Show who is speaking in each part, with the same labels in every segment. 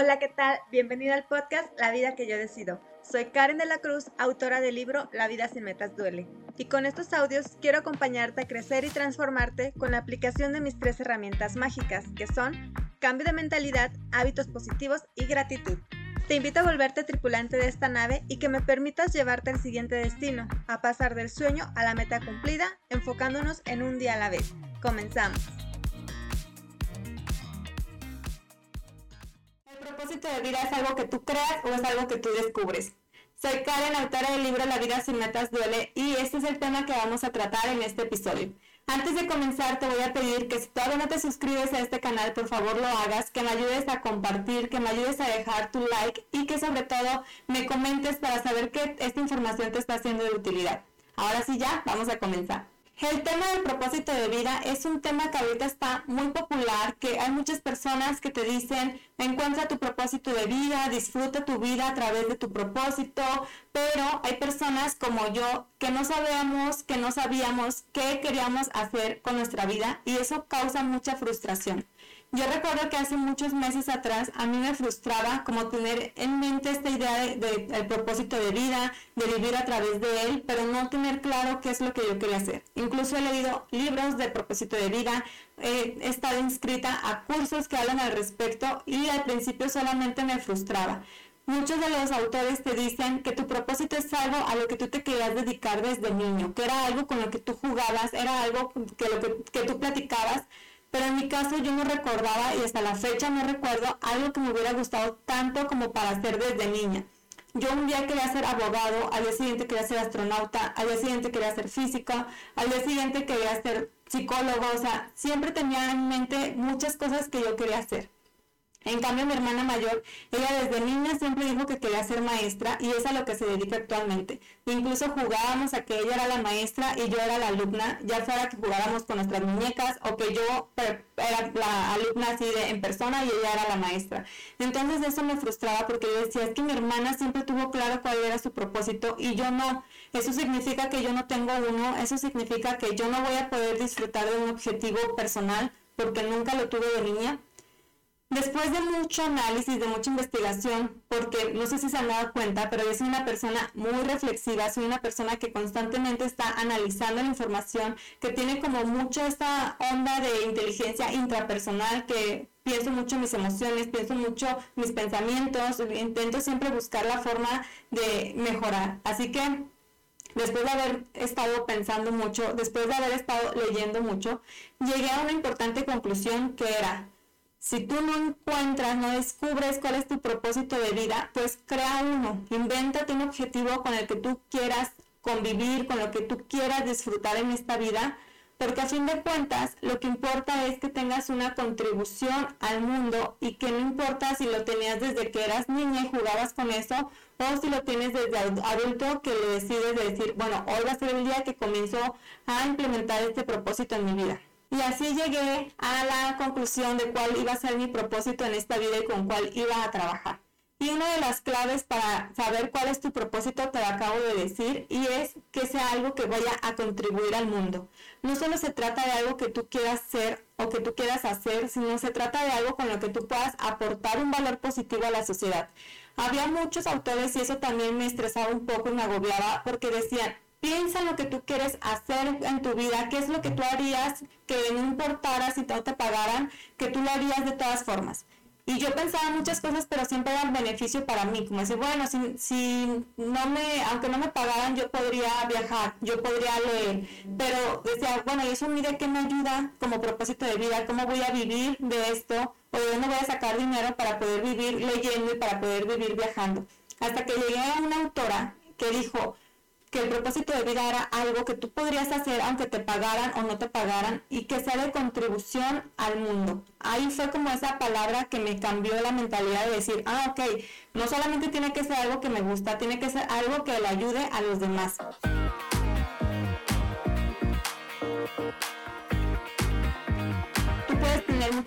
Speaker 1: Hola, ¿qué tal? Bienvenido al podcast La vida que yo decido. Soy Karen de la Cruz, autora del libro La vida sin metas duele. Y con estos audios quiero acompañarte a crecer y transformarte con la aplicación de mis tres herramientas mágicas, que son cambio de mentalidad, hábitos positivos y gratitud. Te invito a volverte tripulante de esta nave y que me permitas llevarte al siguiente destino, a pasar del sueño a la meta cumplida, enfocándonos en un día a la vez. Comenzamos.
Speaker 2: Propósito de vida es algo que tú creas o es algo que tú descubres. Soy Karen, autora del libro La vida sin metas duele y este es el tema que vamos a tratar en este episodio. Antes de comenzar te voy a pedir que si todavía no te suscribes a este canal, por favor lo hagas, que me ayudes a compartir, que me ayudes a dejar tu like y que sobre todo me comentes para saber que esta información te está siendo de utilidad. Ahora sí ya, vamos a comenzar. El tema del propósito de vida es un tema que ahorita está muy popular, que hay muchas personas que te dicen, encuentra tu propósito de vida, disfruta tu vida a través de tu propósito, pero hay personas como yo que no sabemos, que no sabíamos qué queríamos hacer con nuestra vida y eso causa mucha frustración. Yo recuerdo que hace muchos meses atrás a mí me frustraba como tener en mente esta idea del de, propósito de vida, de vivir a través de él, pero no tener claro qué es lo que yo quería hacer. Incluso he leído libros de propósito de vida, he estado inscrita a cursos que hablan al respecto y al principio solamente me frustraba. Muchos de los autores te dicen que tu propósito es algo a lo que tú te querías dedicar desde niño, que era algo con lo que tú jugabas, era algo que, lo que, que tú platicabas pero en mi caso yo no recordaba y hasta la fecha no recuerdo algo que me hubiera gustado tanto como para hacer desde niña. Yo un día quería ser abogado, al día siguiente quería ser astronauta, al día siguiente quería ser física, al día siguiente quería ser psicólogo, o sea, siempre tenía en mente muchas cosas que yo quería hacer. En cambio, mi hermana mayor, ella desde niña siempre dijo que quería ser maestra y es a lo que se dedica actualmente. Incluso jugábamos a que ella era la maestra y yo era la alumna, ya fuera que jugáramos con nuestras muñecas o que yo era la alumna así de en persona y ella era la maestra. Entonces eso me frustraba porque yo decía, es que mi hermana siempre tuvo claro cuál era su propósito y yo no. Eso significa que yo no tengo uno, eso significa que yo no voy a poder disfrutar de un objetivo personal porque nunca lo tuve de niña Después de mucho análisis, de mucha investigación, porque no sé si se han dado cuenta, pero yo soy una persona muy reflexiva, soy una persona que constantemente está analizando la información, que tiene como mucho esta onda de inteligencia intrapersonal, que pienso mucho mis emociones, pienso mucho mis pensamientos, intento siempre buscar la forma de mejorar. Así que después de haber estado pensando mucho, después de haber estado leyendo mucho, llegué a una importante conclusión que era, si tú no encuentras, no descubres cuál es tu propósito de vida, pues crea uno, invéntate un objetivo con el que tú quieras convivir, con lo que tú quieras disfrutar en esta vida, porque a fin de cuentas lo que importa es que tengas una contribución al mundo y que no importa si lo tenías desde que eras niña y jugabas con eso o si lo tienes desde adulto que le decides decir, bueno, hoy va a ser el día que comienzo a implementar este propósito en mi vida. Y así llegué a la conclusión de cuál iba a ser mi propósito en esta vida y con cuál iba a trabajar. Y una de las claves para saber cuál es tu propósito te acabo de decir y es que sea algo que vaya a contribuir al mundo. No solo se trata de algo que tú quieras ser o que tú quieras hacer, sino se trata de algo con lo que tú puedas aportar un valor positivo a la sociedad. Había muchos autores y eso también me estresaba un poco y me agobiaba porque decían, Piensa en lo que tú quieres hacer en tu vida, qué es lo que tú harías que no importara si no te pagaran, que tú lo harías de todas formas. Y yo pensaba muchas cosas, pero siempre eran beneficio para mí, como decir, bueno, si, si no me, aunque no me pagaran, yo podría viajar, yo podría leer, pero decía, bueno, ¿y eso mire qué me ayuda como propósito de vida? ¿Cómo voy a vivir de esto? ¿O de dónde voy a sacar dinero para poder vivir leyendo y para poder vivir viajando? Hasta que llegué a una autora que dijo, que el propósito de vida era algo que tú podrías hacer aunque te pagaran o no te pagaran y que sea de contribución al mundo. Ahí fue como esa palabra que me cambió la mentalidad de decir, ah, ok, no solamente tiene que ser algo que me gusta, tiene que ser algo que le ayude a los demás.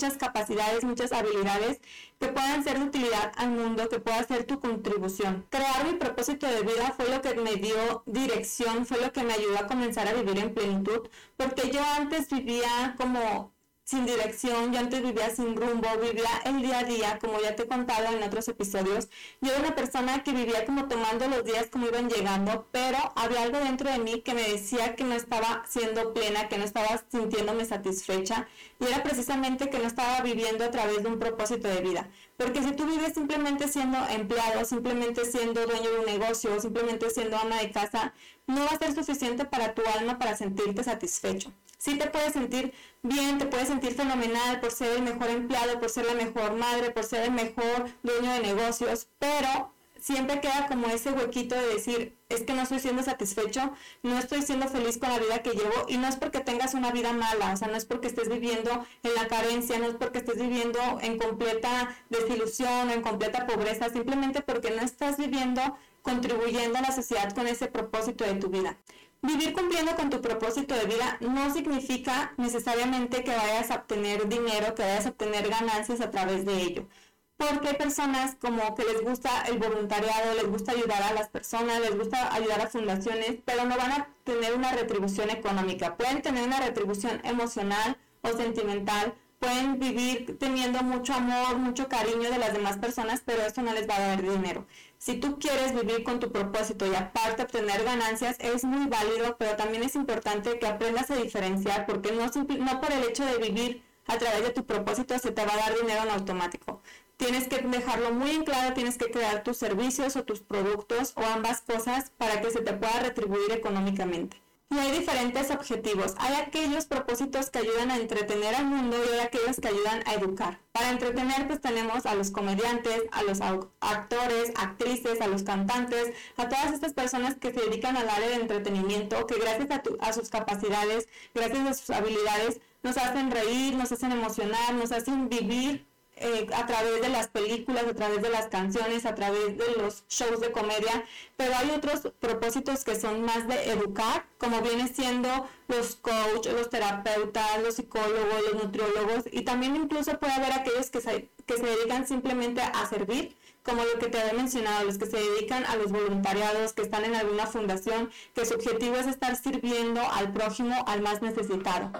Speaker 2: Muchas capacidades, muchas habilidades que puedan ser de utilidad al mundo, que pueda ser tu contribución. Crear mi propósito de vida fue lo que me dio dirección, fue lo que me ayudó a comenzar a vivir en plenitud, porque yo antes vivía como sin dirección, yo antes vivía sin rumbo, vivía el día a día, como ya te he contado en otros episodios. Yo era una persona que vivía como tomando los días como iban llegando, pero había algo dentro de mí que me decía que no estaba siendo plena, que no estaba sintiéndome satisfecha y era precisamente que no estaba viviendo a través de un propósito de vida. Porque si tú vives simplemente siendo empleado, simplemente siendo dueño de un negocio, simplemente siendo ama de casa, no va a ser suficiente para tu alma para sentirte satisfecho. Sí te puedes sentir bien, te puedes sentir fenomenal por ser el mejor empleado, por ser la mejor madre, por ser el mejor dueño de negocios, pero siempre queda como ese huequito de decir, es que no estoy siendo satisfecho, no estoy siendo feliz con la vida que llevo y no es porque tengas una vida mala, o sea, no es porque estés viviendo en la carencia, no es porque estés viviendo en completa desilusión o en completa pobreza, simplemente porque no estás viviendo contribuyendo a la sociedad con ese propósito de tu vida. Vivir cumpliendo con tu propósito de vida no significa necesariamente que vayas a obtener dinero, que vayas a obtener ganancias a través de ello porque hay personas como que les gusta el voluntariado, les gusta ayudar a las personas, les gusta ayudar a fundaciones, pero no van a tener una retribución económica. Pueden tener una retribución emocional o sentimental, pueden vivir teniendo mucho amor, mucho cariño de las demás personas, pero eso no les va a dar dinero. Si tú quieres vivir con tu propósito y aparte obtener ganancias, es muy válido, pero también es importante que aprendas a diferenciar, porque no, no por el hecho de vivir a través de tu propósito se te va a dar dinero en automático tienes que dejarlo muy en claro, tienes que crear tus servicios o tus productos o ambas cosas para que se te pueda retribuir económicamente. Y hay diferentes objetivos. Hay aquellos propósitos que ayudan a entretener al mundo y hay aquellos que ayudan a educar. Para entretener pues tenemos a los comediantes, a los actores, actrices, a los cantantes, a todas estas personas que se dedican al área de entretenimiento, que gracias a, a sus capacidades, gracias a sus habilidades, nos hacen reír, nos hacen emocionar, nos hacen vivir eh, a través de las películas, a través de las canciones, a través de los shows de comedia, pero hay otros propósitos que son más de educar, como viene siendo los coaches, los terapeutas, los psicólogos, los nutriólogos, y también incluso puede haber aquellos que se, que se dedican simplemente a servir, como lo que te había mencionado, los que se dedican a los voluntariados, que están en alguna fundación, que su objetivo es estar sirviendo al prójimo, al más necesitado.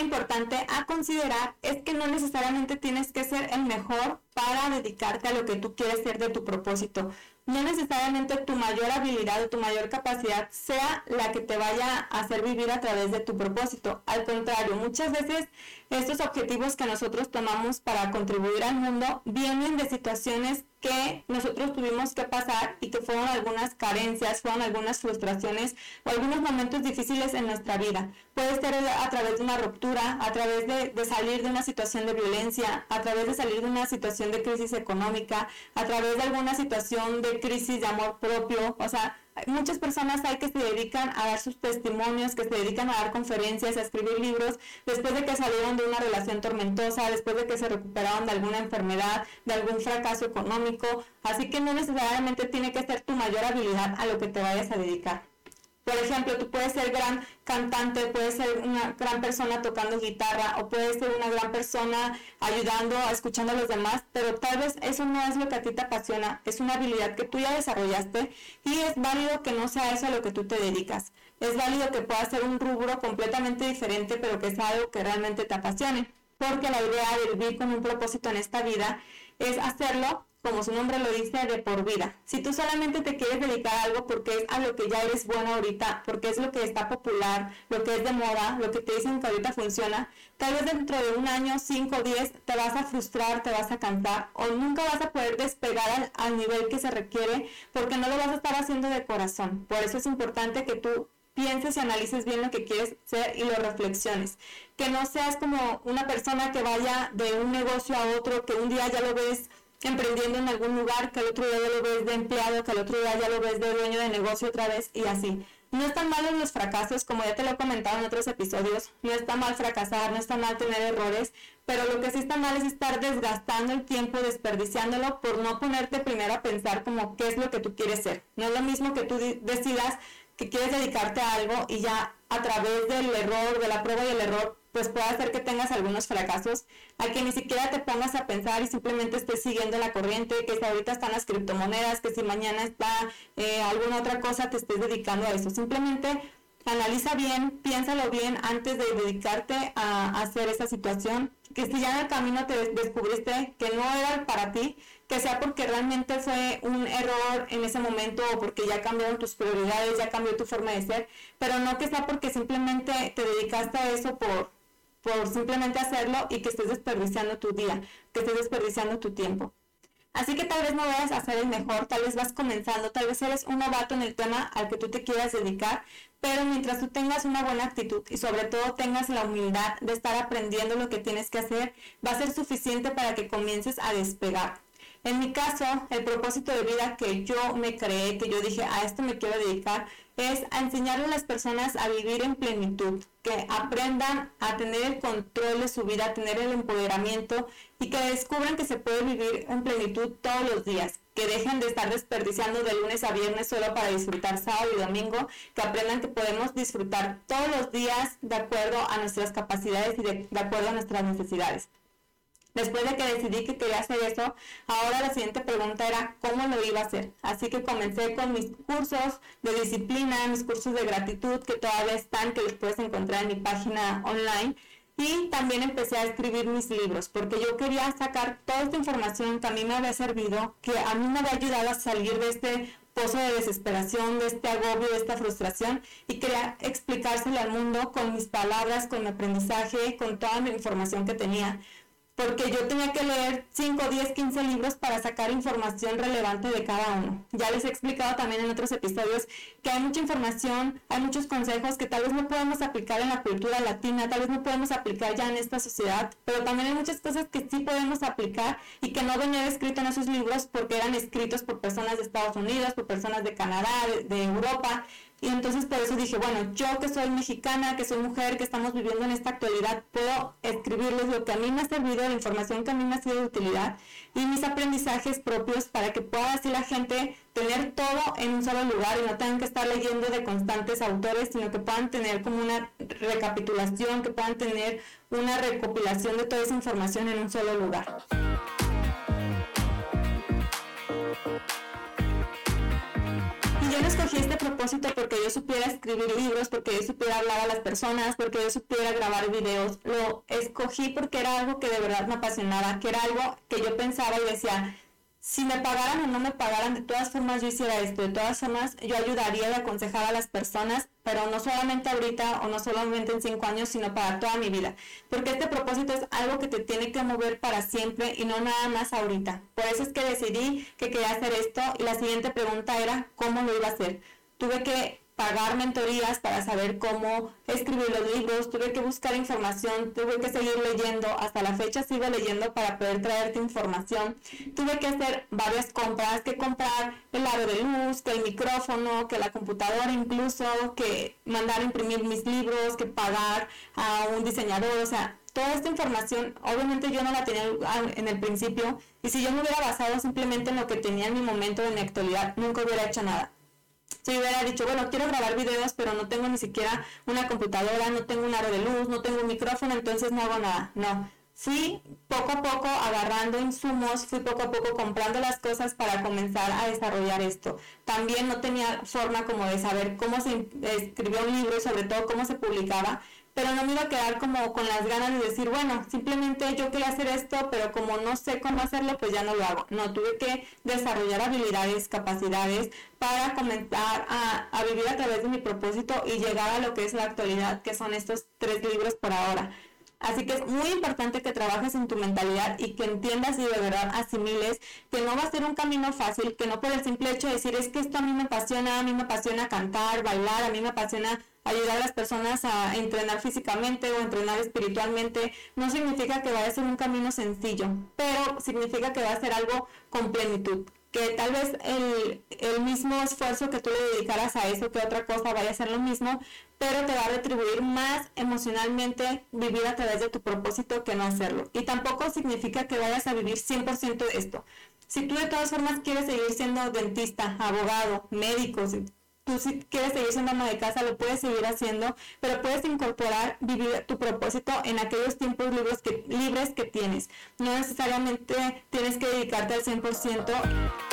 Speaker 2: Importante a considerar es que no necesariamente tienes que ser el mejor para dedicarte a lo que tú quieres ser de tu propósito. No necesariamente tu mayor habilidad o tu mayor capacidad sea la que te vaya a hacer vivir a través de tu propósito. Al contrario, muchas veces estos objetivos que nosotros tomamos para contribuir al mundo vienen de situaciones que nosotros tuvimos que pasar y que fueron algunas carencias, fueron algunas frustraciones o algunos momentos difíciles en nuestra vida. Puede ser a través de una ruptura, a través de, de, salir de una situación de violencia, a través de salir de una situación de crisis económica, a través de alguna situación de crisis de amor propio, o sea, muchas personas hay que se dedican a dar sus testimonios, que se dedican a dar conferencias, a escribir libros, después de que salieron de una relación tormentosa, después de que se recuperaron de alguna enfermedad, de algún fracaso económico. Así que no necesariamente tiene que ser tu mayor habilidad a lo que te vayas a dedicar. Por ejemplo, tú puedes ser gran cantante, puedes ser una gran persona tocando guitarra o puedes ser una gran persona ayudando, escuchando a los demás, pero tal vez eso no es lo que a ti te apasiona, es una habilidad que tú ya desarrollaste y es válido que no sea eso a lo que tú te dedicas. Es válido que pueda ser un rubro completamente diferente, pero que sea algo que realmente te apasione, porque la idea de vivir con un propósito en esta vida es hacerlo como su nombre lo dice, de por vida. Si tú solamente te quieres dedicar a algo porque es a lo que ya eres bueno ahorita, porque es lo que está popular, lo que es de moda, lo que te dicen que ahorita funciona, tal vez dentro de un año, 5 o 10, te vas a frustrar, te vas a cansar o nunca vas a poder despegar al, al nivel que se requiere porque no lo vas a estar haciendo de corazón. Por eso es importante que tú pienses y analices bien lo que quieres ser y lo reflexiones. Que no seas como una persona que vaya de un negocio a otro, que un día ya lo ves emprendiendo en algún lugar, que el otro día ya lo ves de empleado, que el otro día ya lo ves de dueño de negocio otra vez y así. No están malos los fracasos, como ya te lo he comentado en otros episodios, no está mal fracasar, no está mal tener errores, pero lo que sí está mal es estar desgastando el tiempo, desperdiciándolo por no ponerte primero a pensar como qué es lo que tú quieres ser. No es lo mismo que tú decidas que quieres dedicarte a algo y ya a través del error, de la prueba y el error, pues puede hacer que tengas algunos fracasos, a que ni siquiera te pongas a pensar y simplemente estés siguiendo la corriente, que si ahorita están las criptomonedas, que si mañana está eh, alguna otra cosa, te estés dedicando a eso. Simplemente analiza bien, piénsalo bien antes de dedicarte a, hacer esa situación, que si ya en el camino te descubriste que no era para ti, que sea porque realmente fue un error en ese momento o porque ya cambiaron tus prioridades, ya cambió tu forma de ser, pero no que sea porque simplemente te dedicaste a eso por, por simplemente hacerlo y que estés desperdiciando tu día, que estés desperdiciando tu tiempo. Así que tal vez no vayas a ser el mejor, tal vez vas comenzando, tal vez eres un novato en el tema al que tú te quieras dedicar, pero mientras tú tengas una buena actitud y sobre todo tengas la humildad de estar aprendiendo lo que tienes que hacer, va a ser suficiente para que comiences a despegar. En mi caso, el propósito de vida que yo me creé, que yo dije, a esto me quiero dedicar, es a enseñarle a las personas a vivir en plenitud, que aprendan a tener el control de su vida, a tener el empoderamiento y que descubran que se puede vivir en plenitud todos los días, que dejen de estar desperdiciando de lunes a viernes solo para disfrutar sábado y domingo, que aprendan que podemos disfrutar todos los días de acuerdo a nuestras capacidades y de, de acuerdo a nuestras necesidades. Después de que decidí que quería hacer eso, ahora la siguiente pregunta era cómo lo iba a hacer. Así que comencé con mis cursos de disciplina, mis cursos de gratitud que todavía están, que los puedes encontrar en mi página online. Y también empecé a escribir mis libros, porque yo quería sacar toda esta información que a mí me había servido, que a mí me había ayudado a salir de este pozo de desesperación, de este agobio, de esta frustración, y quería explicárselo al mundo con mis palabras, con mi aprendizaje, con toda mi información que tenía porque yo tenía que leer 5, 10, 15 libros para sacar información relevante de cada uno. Ya les he explicado también en otros episodios que hay mucha información, hay muchos consejos que tal vez no podemos aplicar en la cultura latina, tal vez no podemos aplicar ya en esta sociedad, pero también hay muchas cosas que sí podemos aplicar y que no venía escrito en esos libros porque eran escritos por personas de Estados Unidos, por personas de Canadá, de Europa. Y entonces por eso dije, bueno, yo que soy mexicana, que soy mujer, que estamos viviendo en esta actualidad, puedo escribirles lo que a mí me ha servido, la información que a mí me ha sido de utilidad y mis aprendizajes propios para que pueda así la gente tener todo en un solo lugar y no tengan que estar leyendo de constantes autores, sino que puedan tener como una recapitulación, que puedan tener una recopilación de toda esa información en un solo lugar. Propósito porque yo supiera escribir libros, porque yo supiera hablar a las personas, porque yo supiera grabar videos. Lo escogí porque era algo que de verdad me apasionaba, que era algo que yo pensaba y decía, si me pagaran o no me pagaran, de todas formas yo hiciera esto, de todas formas yo ayudaría y aconsejar a las personas, pero no solamente ahorita o no solamente en cinco años, sino para toda mi vida. Porque este propósito es algo que te tiene que mover para siempre y no nada más ahorita. Por eso es que decidí que quería hacer esto y la siguiente pregunta era cómo lo iba a hacer. Tuve que pagar mentorías para saber cómo escribir los libros, tuve que buscar información, tuve que seguir leyendo, hasta la fecha sigo leyendo para poder traerte información, tuve que hacer varias compras, que comprar el aro de luz, que el micrófono, que la computadora incluso, que mandar a imprimir mis libros, que pagar a un diseñador, o sea, toda esta información, obviamente yo no la tenía en el principio, y si yo me hubiera basado simplemente en lo que tenía en mi momento, en mi actualidad, nunca hubiera hecho nada si hubiera dicho, bueno, quiero grabar videos, pero no tengo ni siquiera una computadora, no tengo un aro de luz, no tengo un micrófono, entonces no hago nada. No, fui poco a poco agarrando insumos, fui poco a poco comprando las cosas para comenzar a desarrollar esto. También no tenía forma como de saber cómo se escribió un libro y sobre todo cómo se publicaba pero no me iba a quedar como con las ganas de decir, bueno, simplemente yo quería hacer esto, pero como no sé cómo hacerlo, pues ya no lo hago. No, tuve que desarrollar habilidades, capacidades para comenzar a, a vivir a través de mi propósito y llegar a lo que es la actualidad, que son estos tres libros por ahora. Así que es muy importante que trabajes en tu mentalidad y que entiendas y de verdad asimiles que no va a ser un camino fácil, que no por el simple hecho de decir es que esto a mí me apasiona, a mí me apasiona cantar, bailar, a mí me apasiona ayudar a las personas a entrenar físicamente o entrenar espiritualmente, no significa que vaya a ser un camino sencillo, pero significa que va a ser algo con plenitud, que tal vez el, el, mismo esfuerzo que tú le dedicaras a eso, que otra cosa vaya a ser lo mismo, pero te va a retribuir más emocionalmente vivir a través de tu propósito que no hacerlo. Y tampoco significa que vayas a vivir 100% de esto. Si tú de todas formas quieres seguir siendo dentista, abogado, médico, tú si quieres seguir siendo ama de casa, lo puedes seguir haciendo, pero puedes incorporar vivir tu propósito en aquellos tiempos libres que, libres que tienes. No necesariamente tienes que dedicarte al 100%.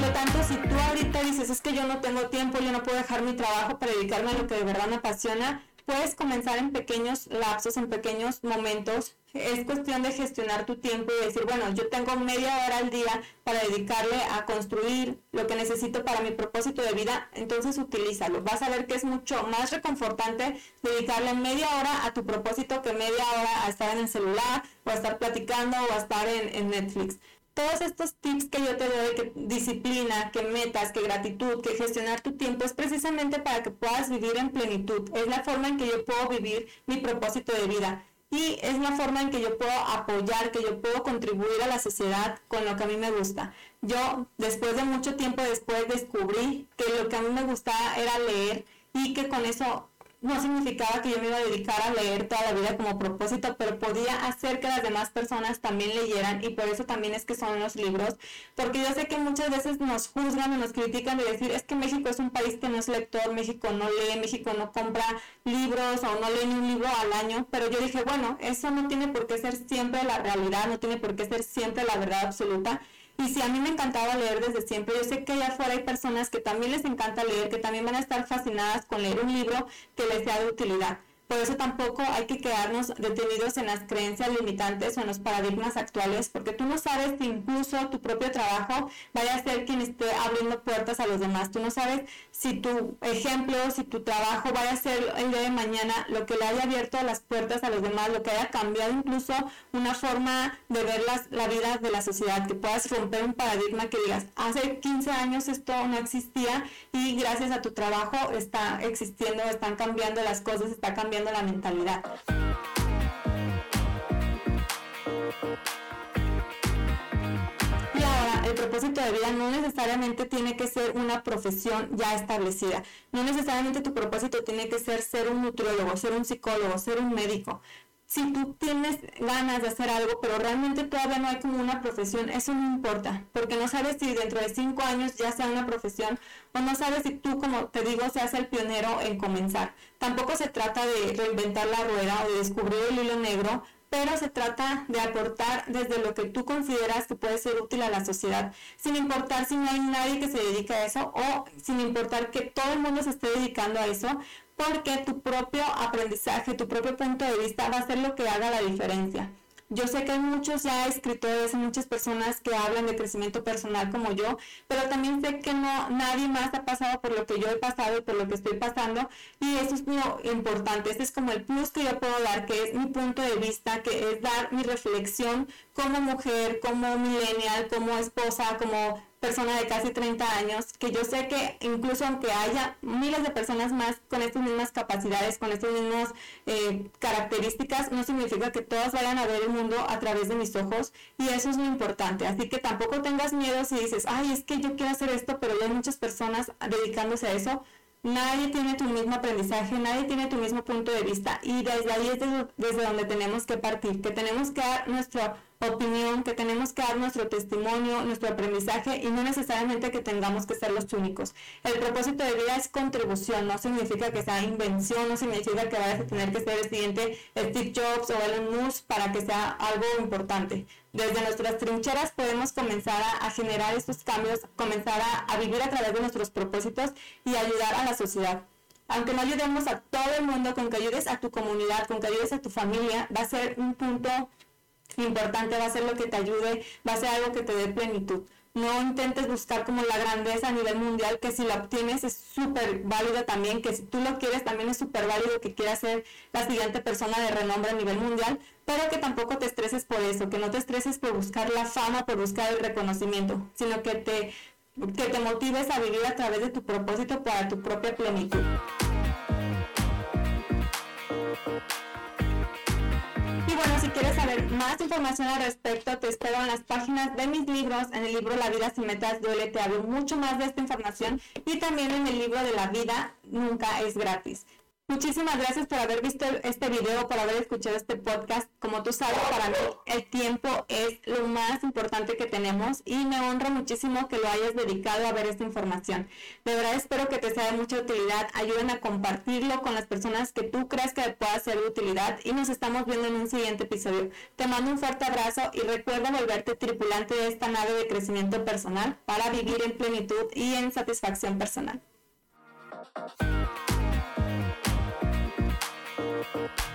Speaker 2: Por lo tanto, si tú ahorita dices, es que yo no tengo tiempo, yo no puedo dejar mi trabajo para dedicarme a lo que de verdad me apasiona, puedes comenzar en pequeños lapsos, en pequeños momentos. Es cuestión de gestionar tu tiempo y decir, bueno, yo tengo media hora al día para dedicarle a construir lo que necesito para mi propósito de vida, entonces utilízalo. Vas a ver que es mucho más reconfortante dedicarle media hora a tu propósito que media hora a estar en el celular o a estar platicando o a estar en, en Netflix todos estos tips que yo te doy, que disciplina, que metas, que gratitud, que gestionar tu tiempo, es precisamente para que puedas vivir en plenitud. Es la forma en que yo puedo vivir mi propósito de vida. Y es la forma en que yo puedo apoyar, que yo puedo contribuir a la sociedad con lo que a mí me gusta. Yo, después de mucho tiempo después, descubrí que lo que a mí me gustaba era leer y que con eso no significaba que yo me iba a dedicar a leer toda la vida como propósito, pero podía hacer que las demás personas también leyeran y por eso también es que son los libros, porque yo sé que muchas veces nos juzgan o nos critican de decir, es que México es un país que no es lector, México no lee, México no compra libros o no lee ni un libro al año, pero yo dije, bueno, eso no tiene por qué ser siempre la realidad, no tiene por qué ser siempre la verdad absoluta y si a mí me encantaba leer desde siempre, yo sé que allá afuera hay personas que también les encanta leer, que también van a estar fascinadas con leer un libro que les sea de utilidad. Por eso tampoco hay que quedarnos detenidos en las creencias limitantes o en los paradigmas actuales, porque tú no sabes si incluso tu propio trabajo vaya a ser quien esté abriendo puertas a los demás. Tú no sabes si tu ejemplo, si tu trabajo vaya a ser el día de mañana lo que le haya abierto las puertas a los demás, lo que haya cambiado incluso una forma de ver la vida de la sociedad, que puedas romper un paradigma que digas, hace 15 años esto no existía y gracias a tu trabajo está existiendo, están cambiando las cosas, está cambiando la mentalidad. Y ahora, el propósito de vida no necesariamente tiene que ser una profesión ya establecida. No necesariamente tu propósito tiene que ser ser un nutriólogo, ser un psicólogo, ser un médico si tú tienes ganas de hacer algo, pero realmente todavía no hay como una profesión, eso no importa, porque no sabes si dentro de cinco años ya sea una profesión o no sabes si tú, como te digo, seas el pionero en comenzar. Tampoco se trata de reinventar la rueda o de descubrir el hilo negro, pero se trata de aportar desde lo que tú consideras que puede ser útil a la sociedad, sin importar si no hay nadie que se dedique a eso o sin importar que todo el mundo se esté dedicando a eso, porque tu propio aprendizaje, tu propio punto de vista va a ser lo que haga la diferencia. Yo sé que hay muchos ya escritores, muchas personas que hablan de crecimiento personal como yo, pero también sé que no nadie más ha pasado por lo que yo he pasado y por lo que estoy pasando y eso es muy importante. Este es como el plus que yo puedo dar, que es mi punto de vista, que es dar mi reflexión como mujer, como millennial, como esposa, como persona de casi 30 años, que yo sé que incluso aunque haya miles de personas más con estas mismas capacidades, con estas mismas eh, características, no significa que todas vayan a ver el mundo a través de mis ojos y eso es muy importante. Así que tampoco tengas miedo si dices, ay, es que yo quiero hacer esto, pero hay muchas personas dedicándose a eso. Nadie tiene tu mismo aprendizaje, nadie tiene tu mismo punto de vista y desde ahí es desde, desde donde tenemos que partir, que tenemos que dar nuestro opinión, que tenemos que dar nuestro testimonio, nuestro aprendizaje y no necesariamente que tengamos que ser los únicos. El propósito de vida es contribución, no significa que sea invención, no significa que vayas a tener que ser el siguiente Steve Jobs o Elon Musk para que sea algo importante. Desde nuestras trincheras podemos comenzar a, generar estos cambios, comenzar a, a vivir a través de nuestros propósitos y ayudar a la sociedad aunque no ayudemos a todo el mundo, con que ayudes a tu comunidad, con que ayudes a tu familia, va a ser un punto importante, va a ser lo que te ayude, va a ser algo que te dé plenitud. No intentes buscar como la grandeza a nivel mundial, que si la obtienes es súper válido también, que si tú lo quieres también es súper válido que quieras ser la siguiente persona de renombre a nivel mundial, pero que tampoco te estreses por eso, que no te estreses por buscar la fama, por buscar el reconocimiento, sino que te, que te motives a vivir a través de tu propósito para tu propia plenitud. Quieres saber más información al respecto, te espero en las páginas de mis libros. En el libro La vida sin metas duele, te hablo mucho más de esta información y también en el libro de la vida nunca es gratis. Muchísimas gracias por haber visto este video, por haber escuchado este podcast. Como tú sabes, para mí el tiempo es lo más importante que tenemos y me honra muchísimo que lo hayas dedicado a ver esta información. De verdad espero que te sea de mucha utilidad. Ayuden a compartirlo con las personas que tú creas que pueda ser de utilidad y nos estamos viendo en un siguiente episodio. Te mando un fuerte abrazo y recuerda volverte tripulante de esta nave de crecimiento personal para vivir en plenitud y en satisfacción personal.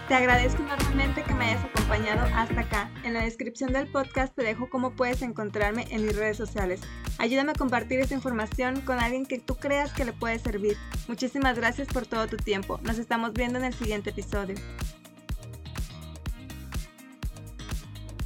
Speaker 1: Te agradezco enormemente que me hayas acompañado hasta acá. En la descripción del podcast te dejo cómo puedes encontrarme en mis redes sociales. Ayúdame a compartir esta información con alguien que tú creas que le puede servir. Muchísimas gracias por todo tu tiempo. Nos estamos viendo en el siguiente episodio.